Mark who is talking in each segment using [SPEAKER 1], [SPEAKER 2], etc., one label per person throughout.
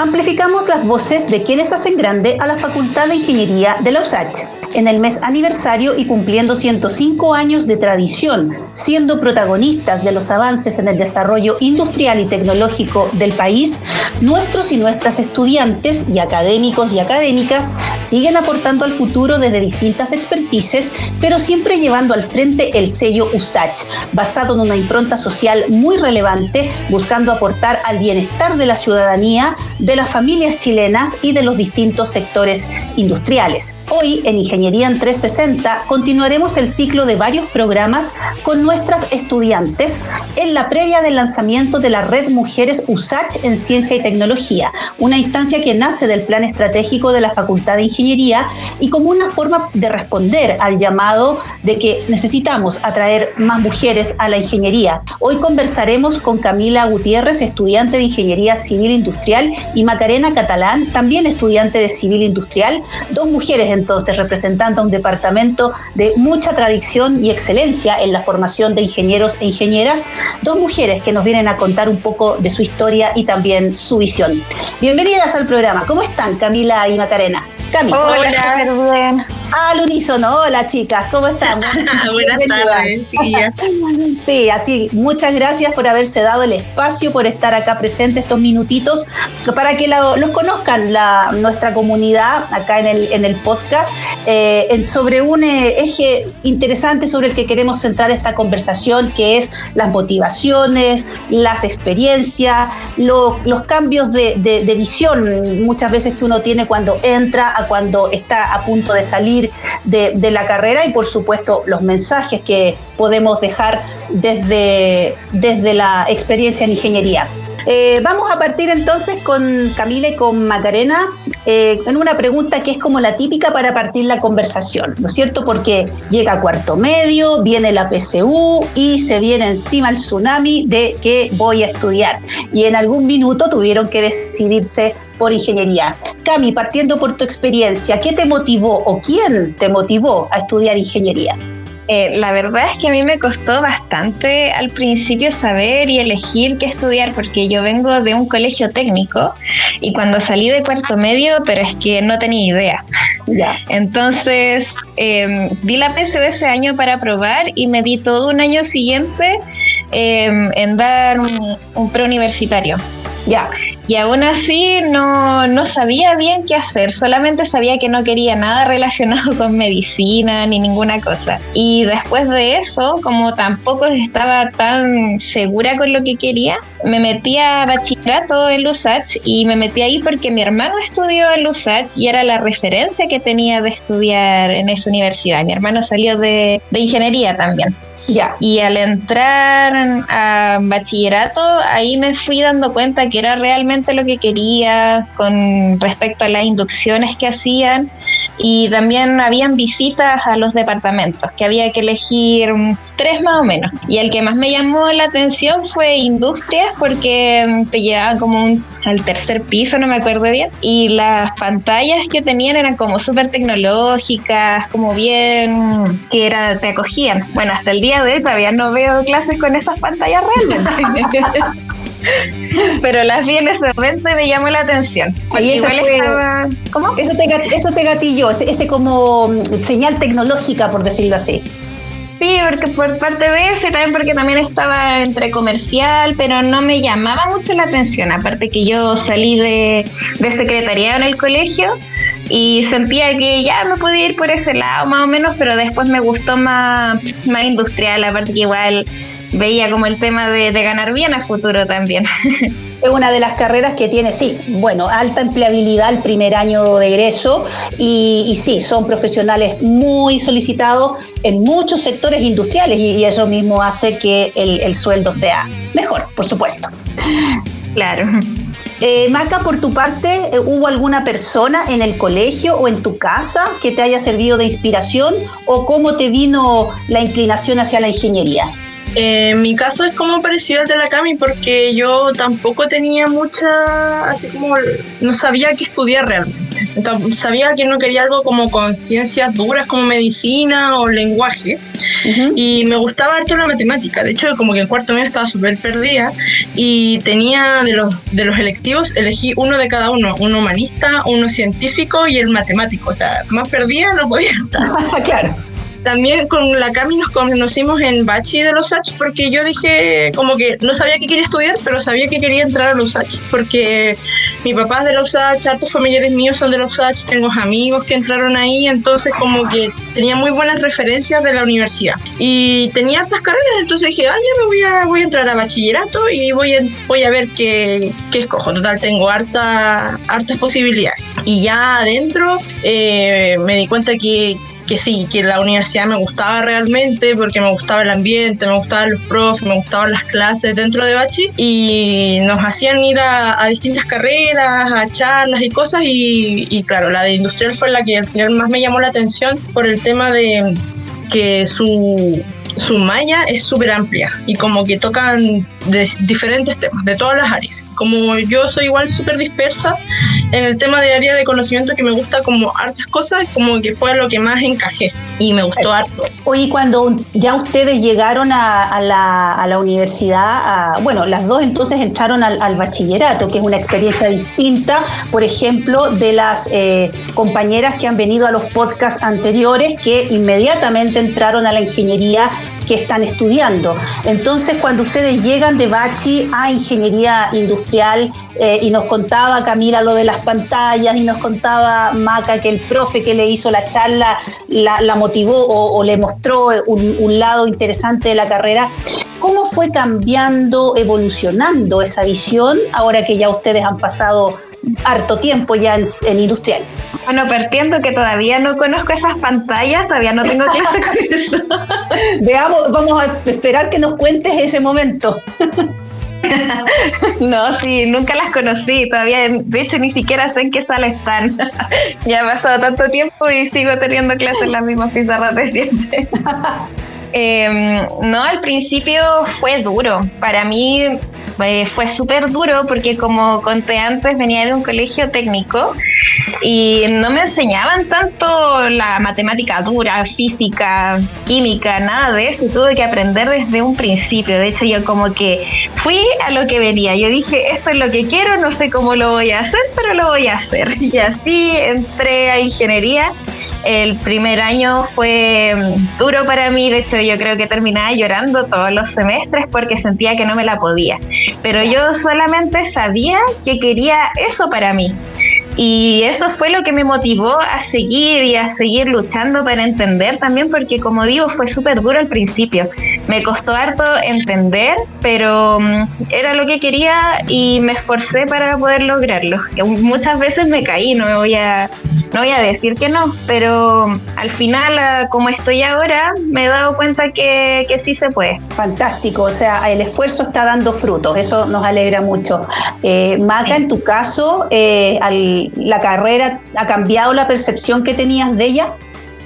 [SPEAKER 1] amplificamos las voces de quienes hacen grande a la Facultad de Ingeniería de la USACH. En el mes aniversario y cumpliendo 105 años de tradición, siendo protagonistas de los avances en el desarrollo industrial y tecnológico del país, nuestros y nuestras estudiantes y académicos y académicas siguen aportando al futuro desde distintas expertices, pero siempre llevando al frente el sello USACH, basado en una impronta social muy relevante, buscando aportar al bienestar de la ciudadanía, de las familias chilenas y de los distintos sectores industriales. Hoy en Ingeniería en 360 continuaremos el ciclo de varios programas con nuestras estudiantes en la previa del lanzamiento de la Red Mujeres USACH en Ciencia y Tecnología, una instancia que nace del plan estratégico de la Facultad de Ingeniería y como una forma de responder al llamado de que necesitamos atraer más mujeres a la ingeniería. Hoy conversaremos con Camila Gutiérrez, estudiante de Ingeniería Civil Industrial, y Macarena Catalán, también estudiante de Civil Industrial, dos mujeres entonces representando un departamento de mucha tradición y excelencia en la formación de ingenieros e ingenieras, dos mujeres que nos vienen a contar un poco de su historia y también su visión. Bienvenidas al programa. ¿Cómo están Camila y Macarena?
[SPEAKER 2] Hola,
[SPEAKER 1] Al unísono, hola chicas, ¿cómo están?
[SPEAKER 2] Buenas tardes, chiquillas.
[SPEAKER 1] Sí, así, muchas gracias por haberse dado el espacio, por estar acá presente estos minutitos, para que los conozcan la, nuestra comunidad acá en el, en el podcast, eh, sobre un eh, eje interesante sobre el que queremos centrar esta conversación, que es las motivaciones, las experiencias, los cambios de, de visión muchas veces que uno tiene cuando entra a cuando está a punto de salir de, la carrera y por supuesto los mensajes que podemos dejar desde, desde la experiencia en ingeniería. Eh, vamos a partir entonces con Camila y con Macarena eh, en una pregunta que es como la típica para partir la conversación, ¿no es cierto? Porque llega cuarto medio, viene la PSU y se viene encima el tsunami de que voy a estudiar. Y en algún minuto tuvieron que decidirse por ingeniería. Cami, partiendo por tu experiencia, ¿qué te motivó o quién te motivó a estudiar ingeniería?
[SPEAKER 2] Eh, la verdad es que a mí me costó bastante al principio saber y elegir qué estudiar, porque yo vengo de un colegio técnico y cuando salí de cuarto medio, pero es que no tenía idea. Ya. Entonces, eh, di la PSU ese año para probar y me di todo un año siguiente em, en dar un, un preuniversitario. Ya. Y aún así no, no, sabía bien qué hacer, solamente sabía que no quería nada relacionado con medicina ni ninguna cosa. Y después de eso, como tampoco estaba tan segura con lo que quería, me metí a bachillerato en LUSACH y me metí ahí porque mi hermano estudió en LUSACH y era la referencia que tenía de estudiar en esa universidad. Mi hermano salió de, de ingeniería también. Y al entrar a bachillerato, ahí me fui dando cuenta que era realmente lo que quería con respecto a las inducciones que hacían y también habían visitas a los departamentos, que había que elegir tres más o menos. Y el que más me llamó la atención fue industrias, porque te llevaban como al tercer piso, no me acuerdo bien, y las pantallas que tenían eran como súper tecnológicas, como bien que era, te acogían. Bueno, hasta el día de hoy todavía no veo clases con esas pantallas realmente. Pero las vi en ese momento y me llamó la atención.
[SPEAKER 1] Y eso, ¿Cómo? Eso te, eso te gatilló, ese, como mm, señal tecnológica, por decirlo así.
[SPEAKER 2] Sí, porque por parte de ese, también porque también estaba entre comercial, pero no me llamaba mucho la atención. Aparte que yo salí de, de secretariado en el colegio y sentía que ya me podía ir por ese lado más o menos, pero después me gustó más, más industrial, aparte que igual veía como el tema de, ganar bien a futuro también.
[SPEAKER 1] Es una de las carreras que tiene, sí, bueno, alta empleabilidad el primer año de egreso y, sí, son profesionales muy solicitados en muchos sectores industriales y, eso mismo hace que el, sueldo sea mejor, por supuesto.
[SPEAKER 2] Claro.
[SPEAKER 1] Eh, Maca, por tu parte, eh, ¿hubo alguna persona en el colegio o en tu casa que te haya servido de inspiración o cómo te vino la inclinación hacia la ingeniería?
[SPEAKER 3] Eh, mi caso es como parecido al de la Cami porque yo tampoco tenía mucha, así como, no sabía qué estudiar realmente. Entonces, sabía que no quería algo como con ciencias duras como medicina o lenguaje. Y me gustaba harto la matemática. De hecho, como que en cuarto medio estaba súper perdida y tenía de los, de los electivos, elegí uno de cada uno, uno humanista, uno científico y el matemático. O sea, más perdida no podía estar.
[SPEAKER 1] claro.
[SPEAKER 3] También con la Cami nos conocimos en Bachi de los H porque yo dije como que no sabía que quería estudiar, pero sabía que quería entrar a los H porque mi papá es de los H, hartos familiares míos son de los H, tengo amigos que entraron ahí, entonces como que tenía muy buenas referencias de la universidad y tenía hartas carreras, entonces dije, ah, ya me voy a, voy a entrar a bachillerato y voy a, voy a ver qué, qué escojo. Total, tengo harta, hartas posibilidades. Y ya adentro eh, me di cuenta que, que sí, que la universidad me gustaba realmente porque me gustaba el ambiente, me gustaban los profes, me gustaban las clases dentro de Bachi y nos hacían ir a, distintas carreras, a charlas y cosas y, claro, la de industrial fue la que al final más me llamó la atención por el tema de que su, su malla es súper amplia y como que tocan de diferentes temas, de todas las áreas. Como yo soy igual súper dispersa en el tema de área de conocimiento que me gusta como hartas cosas, como que fue lo que más encajé y me gustó harto.
[SPEAKER 1] Oye, cuando ya ustedes llegaron a, la, a la, universidad, bueno, las dos entonces entraron al, bachillerato, que es una experiencia distinta, por ejemplo, de las eh, compañeras que han venido a los podcasts anteriores, que inmediatamente entraron a la ingeniería que están estudiando. Entonces, cuando ustedes llegan de Bachi a ingeniería industrial eh, y nos contaba Camila lo de las pantallas y nos contaba Maca que el profe que le hizo la charla la, motivó o, le mostró un, un lado interesante de la carrera, ¿cómo fue cambiando, evolucionando esa visión ahora que ya ustedes han pasado harto tiempo ya en, industrial.
[SPEAKER 2] Bueno, partiendo que todavía no conozco esas pantallas, todavía no tengo clase con eso.
[SPEAKER 1] Veamos, vamos a esperar que nos cuentes ese momento.
[SPEAKER 2] no, sí, nunca las conocí, todavía, de hecho ni siquiera sé en qué sala están. ya ha pasado tanto tiempo y sigo teniendo clases en las mismas pizarras de siempre. Em, no, al principio fue duro. Para mí eh, fue súper duro porque como conté antes venía de un colegio técnico y no me enseñaban tanto la matemática dura, física, química, nada de eso. tuve que aprender desde un principio. De hecho, yo como que fui a lo que venía. Yo dije, esto es lo que quiero, no sé cómo lo voy a hacer, pero lo voy a hacer. Y así entré a ingeniería el primer año fue mm, duro para mí, de hecho yo creo que terminaba llorando todos los semestres porque sentía que no me la podía. Pero yo solamente sabía que quería eso para mí. Y eso fue lo que me motivó a seguir y a seguir luchando para entender también, porque como digo, fue súper duro al principio. Me costó harto entender, pero mm, era lo que quería y me esforcé para poder lograrlo. Muchas veces me caí, no me voy a, no voy a decir que no, pero al final, como estoy ahora, me he dado cuenta que, que sí se puede.
[SPEAKER 1] Fantástico, o sea, el esfuerzo está dando frutos, eso nos alegra mucho. Eh, en tu caso, eh, al la carrera ha cambiado la percepción que tenías de ella?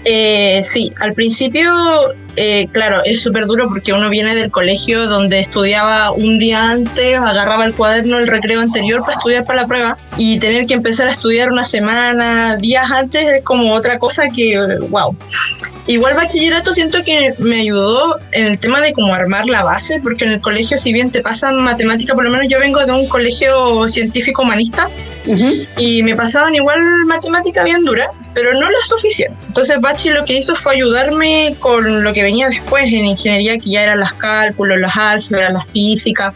[SPEAKER 3] Eh, sí, al principio, eh, claro, es súper duro porque uno viene del colegio donde estudiaba un día antes, agarraba el cuaderno el recreo anterior para estudiar para la prueba y tener que empezar a estudiar una semana, días antes es como otra cosa que, wow. Igual bachillerato siento que me ayudó en el tema de cómo armar la base, porque en el colegio si bien te pasan matemática, por lo menos yo vengo de un colegio científico humanista, y me pasaban igual matemática bien dura, pero no la suficiente. Entonces Bachi lo que hizo fue ayudarme con lo que venía después en ingeniería, que ya eran las cálculos, las álgebras, la física.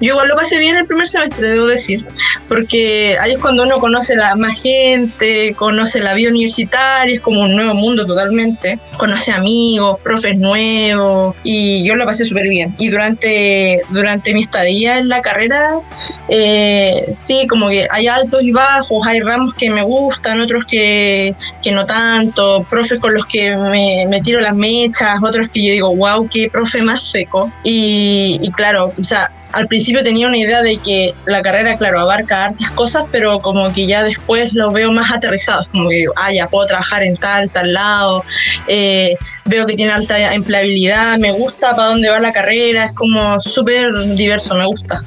[SPEAKER 3] Yo igual lo pasé bien el primer semestre, debo decir, porque ahí es cuando uno conoce más gente, conoce la vida universitaria, es como un nuevo mundo totalmente, conoce amigos, profes nuevos, y yo lo pasé súper bien. Y durante, durante mi estadía en la carrera, eh, sí, como que hay altos y bajos, hay ramos que me gustan, otros que, que no tanto, profes con los que me, me, tiro las mechas, otros que yo digo, wow, qué profe más seco. Y, y claro, o sea, al principio tenía una idea de que la carrera, claro, abarca hartas cosas, pero como que ya después los veo más aterrizados, como que digo, ah, ya puedo trabajar en tal, tal lado, eh, veo que tiene alta empleabilidad, me gusta para dónde va la carrera, es como súper diverso, me gusta.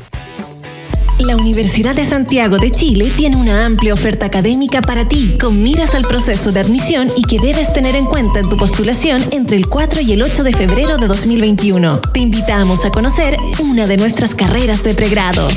[SPEAKER 4] La Universidad de Santiago de Chile tiene una amplia oferta académica para ti, con miras al proceso de admisión y que debes tener en cuenta en tu postulación entre el 4 y el 8 de febrero de 2021. Te invitamos a conocer una de nuestras carreras de pregrado.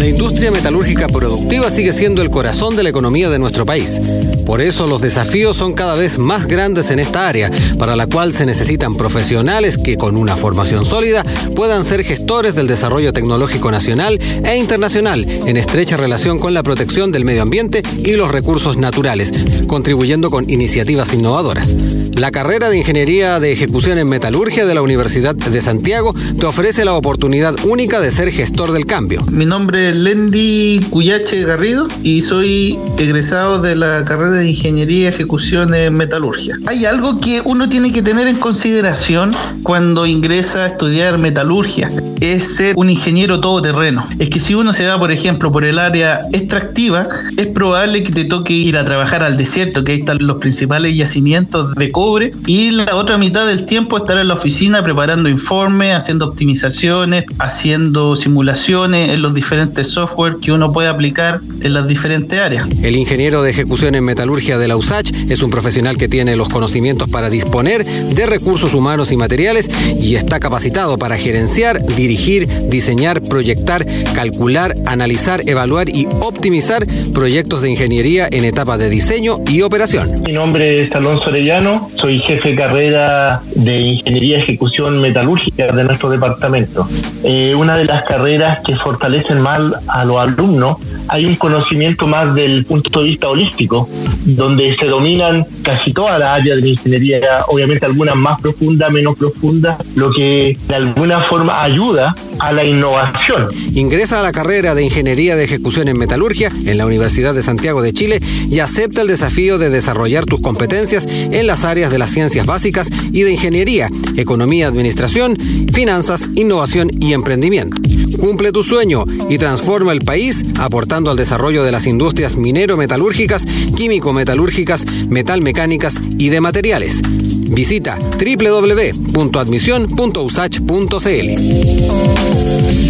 [SPEAKER 5] La industria metalúrgica productiva sigue siendo el corazón de la economía de nuestro país. Por eso los desafíos son cada vez más grandes en esta área, para la cual se necesitan profesionales que con una formación sólida puedan ser gestores del desarrollo tecnológico nacional e internacional en estrecha relación con la protección del medio ambiente y los recursos naturales, contribuyendo con iniciativas innovadoras. La carrera de Ingeniería de Ejecución en Metalurgia de la Universidad de Santiago te ofrece la oportunidad única de ser gestor del cambio.
[SPEAKER 6] Mi nombre Lendi Cuyache Garrido y soy egresado de la carrera de Ingeniería Ejecución en Metalurgia. Hay algo que uno tiene que tener en consideración cuando ingresa a estudiar metalurgia, es ser un ingeniero todoterreno. Es que si uno se va, por ejemplo, por el área extractiva, es probable que te toque ir a trabajar al desierto, que ahí están los principales yacimientos de cobre, y la otra mitad del tiempo estar en la oficina preparando informes, haciendo optimizaciones, haciendo simulaciones en los diferentes software que uno puede aplicar en las diferentes áreas.
[SPEAKER 5] El ingeniero de ejecución en metalurgia de la USACH es un profesional que tiene los conocimientos para disponer de recursos humanos y materiales y está capacitado para gerenciar, dirigir, diseñar, proyectar, calcular, analizar, evaluar y optimizar proyectos de ingeniería en etapa de diseño y operación.
[SPEAKER 7] Mi nombre es Alonso Arellano, soy jefe de carrera de Ingeniería y Ejecución Metalúrgica de nuestro departamento. Eh, una de las carreras que fortalecen más a los alumnos, hay un conocimiento más del punto de vista holístico, donde se dominan casi todas las áreas de la ingeniería, obviamente algunas más profundas, menos profundas, lo que de alguna forma ayuda a la innovación.
[SPEAKER 5] Ingresa a la carrera de Ingeniería de Ejecución en Metalurgia en la Universidad de Santiago de Chile y acepta el desafío de desarrollar tus competencias en las áreas de las ciencias básicas y de ingeniería, economía, administración, finanzas, innovación y emprendimiento. Cumple tu sueño y transforma el país aportando al desarrollo de las industrias minero-metalúrgicas, químico-metalúrgicas, metalmecánicas y de materiales. Visita www.admisión.usach.cl.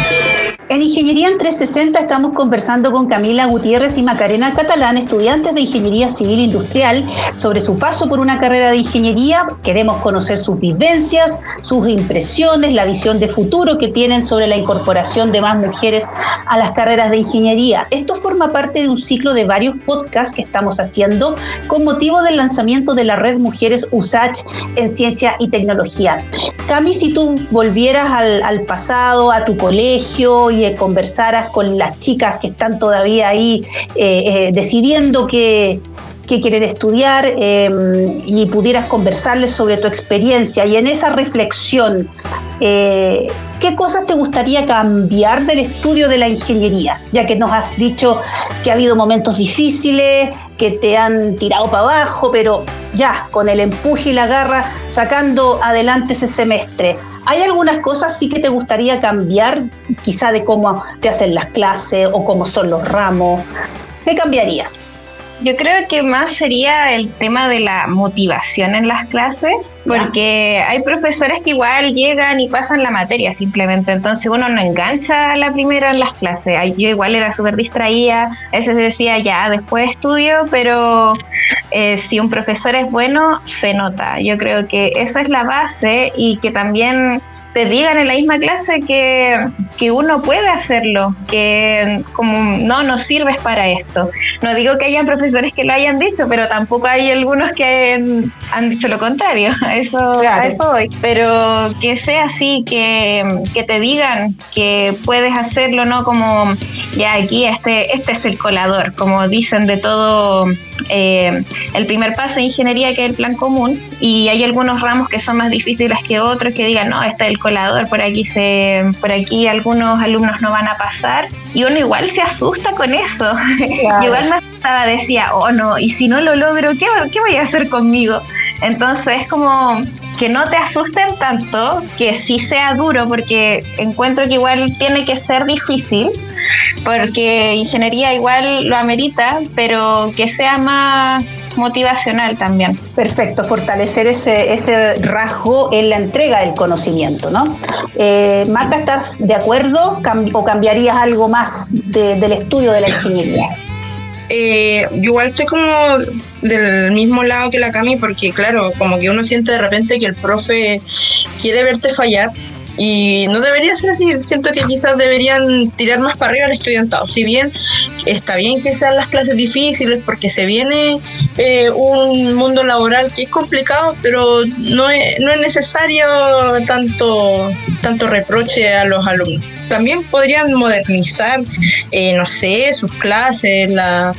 [SPEAKER 1] En Ingeniería en 360 estamos conversando con Camila Gutiérrez y Macarena Catalán, estudiantes de Ingeniería Civil Industrial, sobre su paso por una carrera de ingeniería. Queremos conocer sus vivencias, sus impresiones, la visión de futuro que tienen sobre la incorporación de más mujeres a las carreras de ingeniería. Esto forma parte de un ciclo de varios podcasts que estamos haciendo con motivo del lanzamiento de la red Mujeres USACH en Ciencia y Tecnología. Cami, si tú volvieras al, al pasado, a tu colegio y conversaras con las chicas que están todavía ahí eh, eh, decidiendo qué, quieren estudiar em, y pudieras conversarles sobre tu experiencia y en esa reflexión, eh, ¿qué cosas te gustaría cambiar del estudio de la ingeniería? Ya que nos has dicho que ha habido momentos difíciles, que te han tirado para abajo, pero ya, con el empuje y la garra, sacando adelante ese semestre. ¿Hay algunas cosas sí que te gustaría cambiar, quizá de cómo te hacen las clases o cómo son los ramos? ¿Qué cambiarías?
[SPEAKER 2] Yo creo que más sería el tema de la motivación en las clases, porque hay profesores que igual llegan y pasan la materia simplemente, entonces uno no engancha a la primera en las clases. Yo igual era súper distraída, a veces decía ya, después estudio, pero eh, si un profesor es bueno, se nota. Yo creo que esa es la base y que también te digan en la misma clase que, que, uno puede hacerlo, que como no, no sirves para esto. No digo que hayan profesores que lo hayan dicho, pero tampoco hay algunos que han, dicho lo contrario, a eso, a eso voy. Pero que sea así, que, que, te digan que puedes hacerlo, no como ya aquí este, este es el colador, como dicen de todo eh, el primer paso de ingeniería que es el plan común, y hay algunos ramos que son más difíciles que otros, que digan, no, este es el colador, por aquí, se, por aquí algunos alumnos no van a pasar, y uno igual se asusta con eso. igual me asustaba, decía, oh no, y si no lo logro, ¿qué, qué voy a hacer conmigo? Entonces es como que no te asusten tanto, que sí sea duro, porque encuentro que igual tiene que ser difícil, porque ingeniería igual lo amerita, pero que sea más motivacional también.
[SPEAKER 1] Perfecto, fortalecer ese, ese rasgo en la entrega del conocimiento, ¿no? Eh, Maca, ¿estás de acuerdo o cambiarías algo más del estudio de la ingeniería?
[SPEAKER 3] Eh, yo igual estoy como del mismo lado que la Cami porque claro, como que uno siente de repente que el profe quiere verte fallar y no debería ser así. Siento que quizás deberían tirar más para arriba al estudiantado. Si bien está bien que sean las clases difíciles porque se viene eh, un mundo laboral que es complicado, pero no es, no es necesario tanto, tanto reproche a los alumnos. También podrían modernizar, eh, no sé, sus clases, la,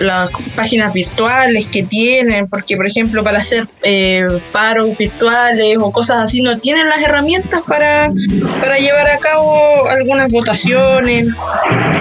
[SPEAKER 3] las páginas virtuales que tienen, porque por ejemplo para hacer eh, paros virtuales o cosas así no tienen las herramientas para, para llevar a cabo algunas votaciones,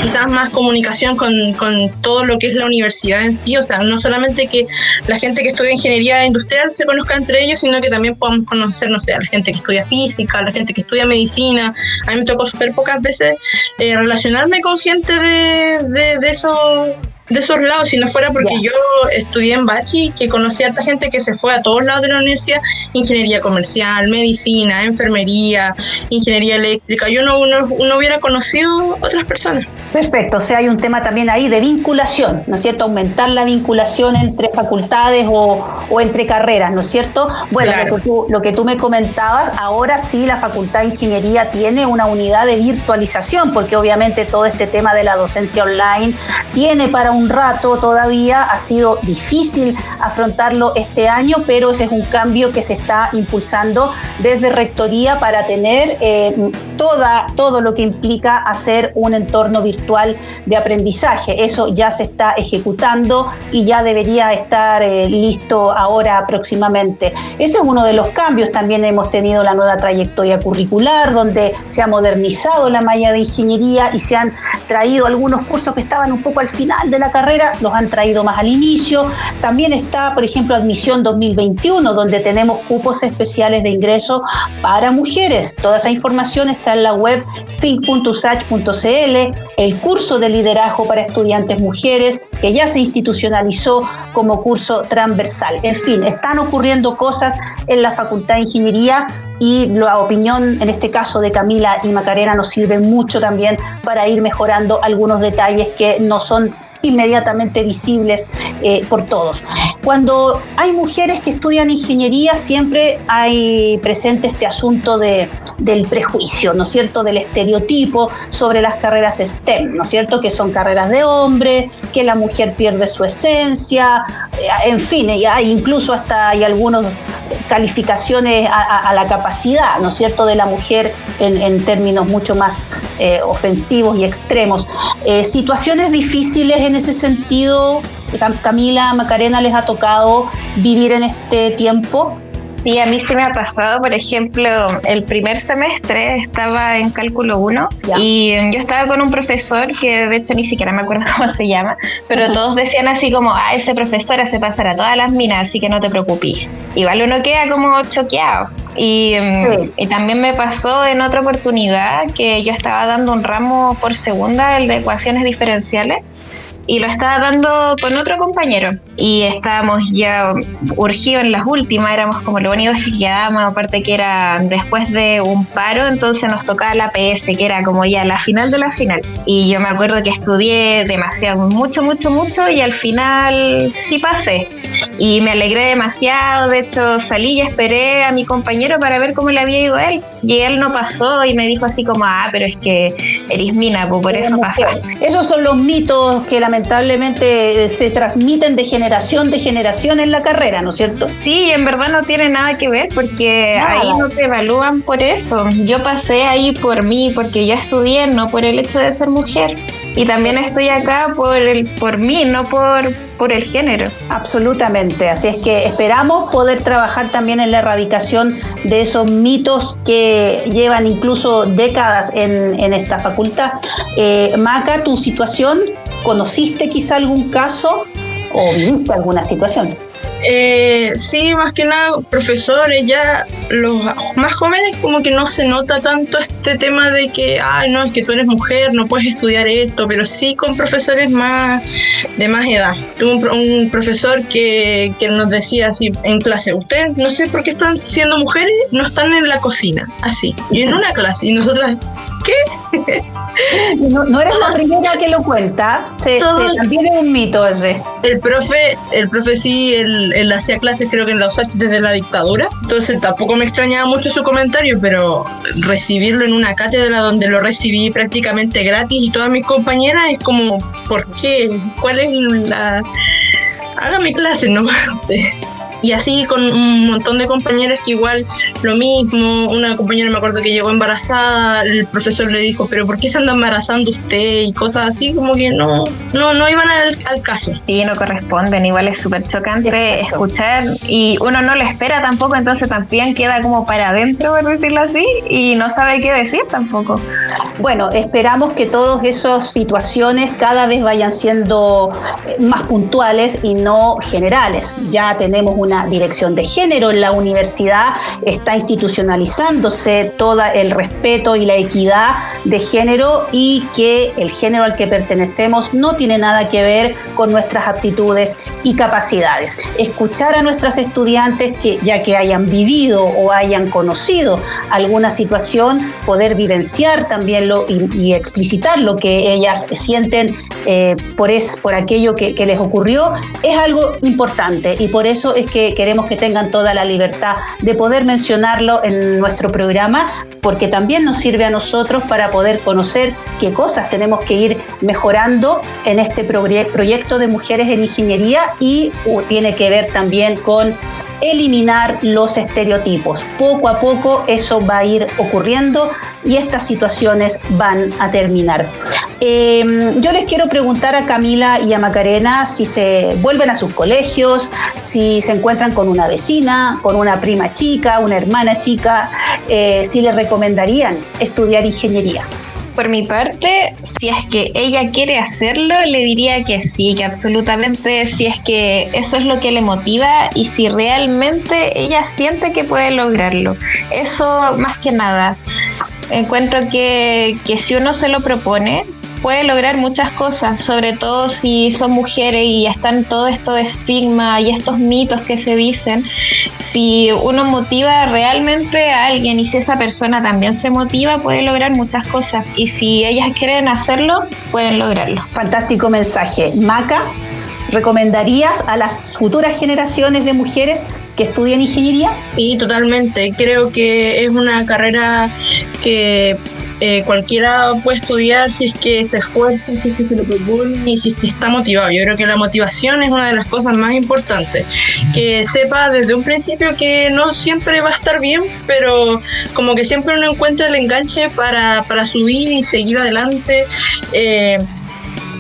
[SPEAKER 3] quizás más comunicación con, con todo lo que es la universidad en sí, o sea, no solamente que la gente que estudia ingeniería industrial se conozca entre ellos, sino que también podamos conocer, no sé, la gente que estudia física, la gente que estudia medicina. A mí me tocó súper pocas veces eh, relacionarme con gente de, de, de esos de esos lados, si no fuera porque yo estudié en Bachi, que conocí a harta gente que se fue a todos lados de la universidad, ingeniería comercial, medicina, enfermería, ingeniería eléctrica, yo no, no, hubiera conocido otras personas.
[SPEAKER 1] Perfecto, o sea, hay un tema también ahí de vinculación, ¿no es cierto? Aumentar la vinculación entre facultades o, o entre carreras, ¿no es cierto? Bueno, lo, que tú, lo que tú me comentabas, ahora sí la Facultad de Ingeniería tiene una unidad de virtualización, porque obviamente todo este tema de la docencia online tiene para un rato todavía, ha sido difícil afrontarlo este año, pero ese es un cambio que se está impulsando desde Rectoría para tener eh, toda, todo lo que implica hacer un entorno virtual de aprendizaje. Eso ya se está ejecutando y ya debería estar eh, listo ahora próximamente. Ese es uno de los cambios. También hemos tenido la nueva trayectoria curricular, donde se ha modernizado la malla de ingeniería y se han traído algunos cursos que estaban un poco al final de la carrera, los han traído más al inicio. También está, por ejemplo, Admisión 2021, donde tenemos cupos especiales de ingreso para mujeres. Toda esa información está en la web think.usach.cl, el curso de liderazgo para estudiantes mujeres, que ya se institucionalizó como curso transversal. En fin, están ocurriendo cosas en la Facultad de Ingeniería y la opinión, en este caso de Camila y Macarena, nos sirve mucho también para ir mejorando algunos detalles que no son inmediatamente visibles eh, por todos. Cuando hay mujeres que estudian ingeniería, siempre hay presente este asunto de, del prejuicio, ¿no es cierto?, del estereotipo sobre las carreras STEM, ¿no es cierto?, que son carreras de hombre, que la mujer pierde su esencia, eh, en fin, incluso hasta hay algunas calificaciones a, la capacidad, ¿no es cierto?, de la mujer en, términos mucho más eh, ofensivos y extremos. situaciones difíciles en ese sentido, Camila, Macarena, les ha tocado vivir en este tiempo?
[SPEAKER 2] Sí, a mí sí me ha pasado, por ejemplo, el primer semestre estaba en cálculo 1 y yo estaba con un profesor que de hecho ni siquiera me acuerdo cómo se llama, pero todos decían así como, ah, ese profesor hace pasar a todas las minas, así que no te preocupes. Igual uno queda como choqueado. Y, mm, y, también me pasó en otra oportunidad que yo estaba dando un ramo por segunda, el de ecuaciones diferenciales, y lo estaba dando con otro compañero. Y estábamos ya urgidos en las últimas, éramos como lo único que quedábamos, aparte que era después de un paro, entonces nos tocaba la PS, que era como ya la final de la final. Y yo me acuerdo que estudié demasiado, mucho, mucho, mucho, y al final sí pasé. Y me alegré demasiado, de hecho salí y esperé a mi compañero para ver cómo le había ido a él. Y él no pasó y me dijo así como, ah, pero es que eres mina, pues por eso pasó.
[SPEAKER 1] Esos son los mitos que la lamentablemente eh, se transmiten de generación de generación en la carrera, ¿no es cierto?
[SPEAKER 2] Sí, en verdad no tiene nada que ver porque ahí no te evalúan por eso. Yo pasé ahí por mí, porque yo estudié, no por el hecho de ser mujer. Y también estoy acá por, el, por mí, no por, por el género.
[SPEAKER 1] Absolutamente, así es que esperamos poder trabajar también en la erradicación de esos mitos que llevan incluso décadas en, en esta facultad. Eh, Maca, tu situación ¿Conociste quizá algún caso o viste alguna situación?
[SPEAKER 3] Eh, sí, más que nada, profesores, ya los más jóvenes como que no se nota tanto este tema de que, ay, no, es que tú eres mujer, no puedes estudiar esto, pero sí con profesores más de más edad. Tuve un, profesor que, que, nos decía así en clase, ustedes no sé por qué están siendo mujeres, no están en la cocina, así, y en una clase, y nosotras, ¿qué?
[SPEAKER 1] No, eres la primera que lo cuenta, se, también es un mito ese.
[SPEAKER 3] El profe, el profe sí, él, hacía clases creo que en la USACH desde la dictadura, entonces tampoco me extrañaba mucho su comentario, pero recibirlo en una cátedra donde lo recibí prácticamente gratis y todas mis compañeras es como, ¿por qué? ¿Cuál es la... Hágame clase, ¿no? Y así con un montón de compañeras que igual lo mismo, una compañera me acuerdo que llegó embarazada, el profesor le dijo, pero ¿por qué se anda embarazando usted? Y cosas así, como que no, no, no iban al, caso.
[SPEAKER 2] Y no corresponden, igual es súper chocante escuchar y uno no lo espera tampoco, entonces también queda como para adentro, por decirlo así, y no sabe qué decir tampoco.
[SPEAKER 1] Bueno, esperamos que todas esas situaciones cada vez vayan siendo más puntuales y no generales. Ya tenemos un una dirección de género en la universidad, está institucionalizándose todo el respeto y la equidad de género y que el género al que pertenecemos no tiene nada que ver con nuestras aptitudes y capacidades. Escuchar a nuestras estudiantes que ya que hayan vivido o hayan conocido alguna situación, poder vivenciar también lo, y, explicitar lo que ellas sienten eh, por, es, por aquello que, les ocurrió, es algo importante y por eso es que queremos que tengan toda la libertad de poder mencionarlo en nuestro programa, porque también nos sirve a nosotros para poder conocer qué cosas tenemos que ir mejorando en este proyecto de mujeres en ingeniería y tiene que ver también con eliminar los estereotipos. Poco a poco eso va a ir ocurriendo y estas situaciones van a terminar. Em, yo les quiero preguntar a Camila y a Macarena si se vuelven a sus colegios, si se encuentran con una vecina, con una prima chica, una hermana chica, eh, si les recomendarían estudiar ingeniería
[SPEAKER 2] por mi parte, si es que ella quiere hacerlo, le diría que sí, que absolutamente si es que eso es lo que le motiva y si realmente ella siente que puede lograrlo. Eso más que nada. Encuentro que, que si uno se lo propone, puede lograr muchas cosas, sobre todo si son mujeres y están todo esto de estigma y estos mitos que se dicen. Si uno motiva realmente a alguien y si esa persona también se motiva, puede lograr muchas cosas. Y si ellas quieren hacerlo, pueden lograrlo.
[SPEAKER 1] Fantástico mensaje. Maca, ¿recomendarías a las futuras generaciones de mujeres que estudien ingeniería?
[SPEAKER 3] Sí, totalmente. Creo que es una carrera que eh, cualquiera puede estudiar si es que se esfuerza, si es que se lo propone y si es que está motivado. Yo creo que la motivación es una de las cosas más importantes. Que sepa desde un principio que no siempre va a estar bien, pero como que siempre uno encuentra el enganche para, para subir y seguir adelante. Eh,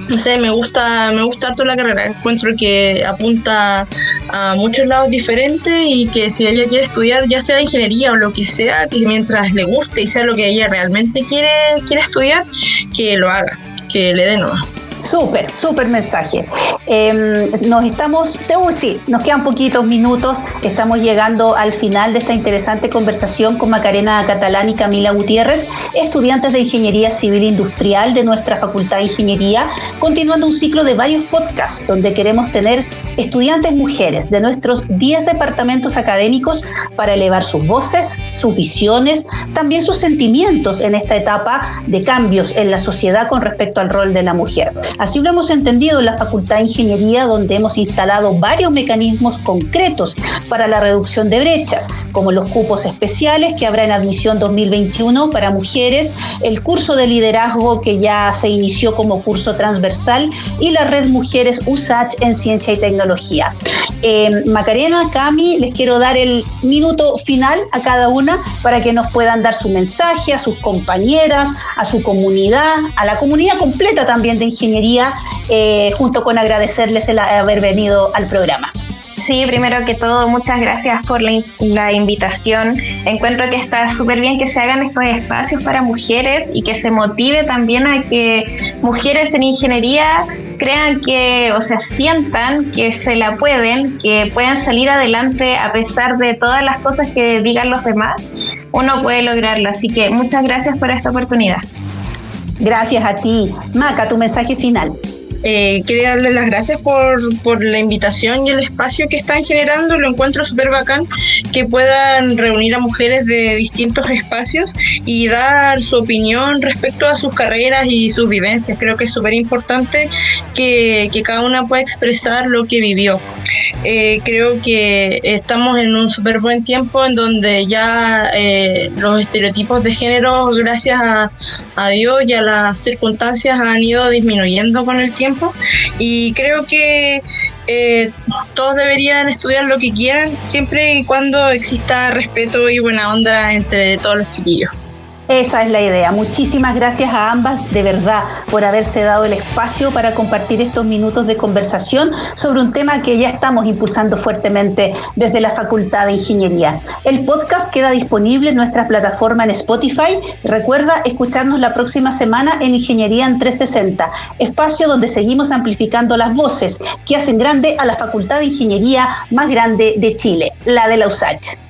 [SPEAKER 3] no sé, me gusta, me gusta harto la carrera. Encuentro que apunta a muchos lados diferentes y que si ella quiere estudiar, ya sea ingeniería o lo que sea, que mientras le guste y sea lo que ella realmente quiere, quiere estudiar, que lo haga, que le dé nomás.
[SPEAKER 1] Súper, súper mensaje. Em, nos estamos, según sí, nos quedan poquitos minutos, estamos llegando al final de esta interesante conversación con Macarena Catalán y Camila Gutiérrez, estudiantes de Ingeniería Civil Industrial de nuestra Facultad de Ingeniería, continuando un ciclo de varios podcasts donde queremos tener estudiantes mujeres de nuestros 10 departamentos académicos para elevar sus voces, sus visiones, también sus sentimientos en esta etapa de cambios en la sociedad con respecto al rol de la mujer. Así lo hemos entendido en la Facultad de Ingeniería, donde hemos instalado varios mecanismos concretos para la reducción de brechas, como los cupos especiales que habrá en admisión 2021 para mujeres, el curso de liderazgo que ya se inició como curso transversal y la red Mujeres USACH en Ciencia y Tecnología. Eh, Macarena, Cami, les quiero dar el minuto final a cada una para que nos puedan dar su mensaje a sus compañeras, a su comunidad, a la comunidad completa también de ingeniería, eh, junto con agradecerles el haber venido al programa.
[SPEAKER 2] Sí, primero que todo, muchas gracias por la, la invitación. Encuentro que está súper bien que se hagan estos espacios para mujeres y que se motive también a que mujeres en ingeniería crean que, o sea, sientan que se la pueden, que puedan salir adelante a pesar de todas las cosas que digan los demás, uno puede lograrlo. Así que muchas gracias por esta oportunidad.
[SPEAKER 1] Gracias a ti. Maca, tu mensaje final.
[SPEAKER 3] Eh, quería darles las gracias por, por, la invitación y el espacio que están generando. Lo encuentro súper bacán que puedan reunir a mujeres de distintos espacios y dar su opinión respecto a sus carreras y sus vivencias. Creo que es súper importante que, que, cada una pueda expresar lo que vivió. Eh, creo que estamos en un súper buen tiempo en donde ya eh, los estereotipos de género, gracias a, a Dios y a las circunstancias, han ido disminuyendo con el y creo que eh, todos deberían estudiar lo que quieran siempre y cuando exista respeto y buena onda entre todos los chiquillos.
[SPEAKER 1] Esa es la idea. Muchísimas gracias a ambas de verdad por haberse dado el espacio para compartir estos minutos de conversación sobre un tema que ya estamos impulsando fuertemente desde la Facultad de Ingeniería. El podcast queda disponible en nuestra plataforma en Spotify. Recuerda escucharnos la próxima semana en Ingeniería en 360, espacio donde seguimos amplificando las voces que hacen grande a la Facultad de Ingeniería más grande de Chile, la de la USACH.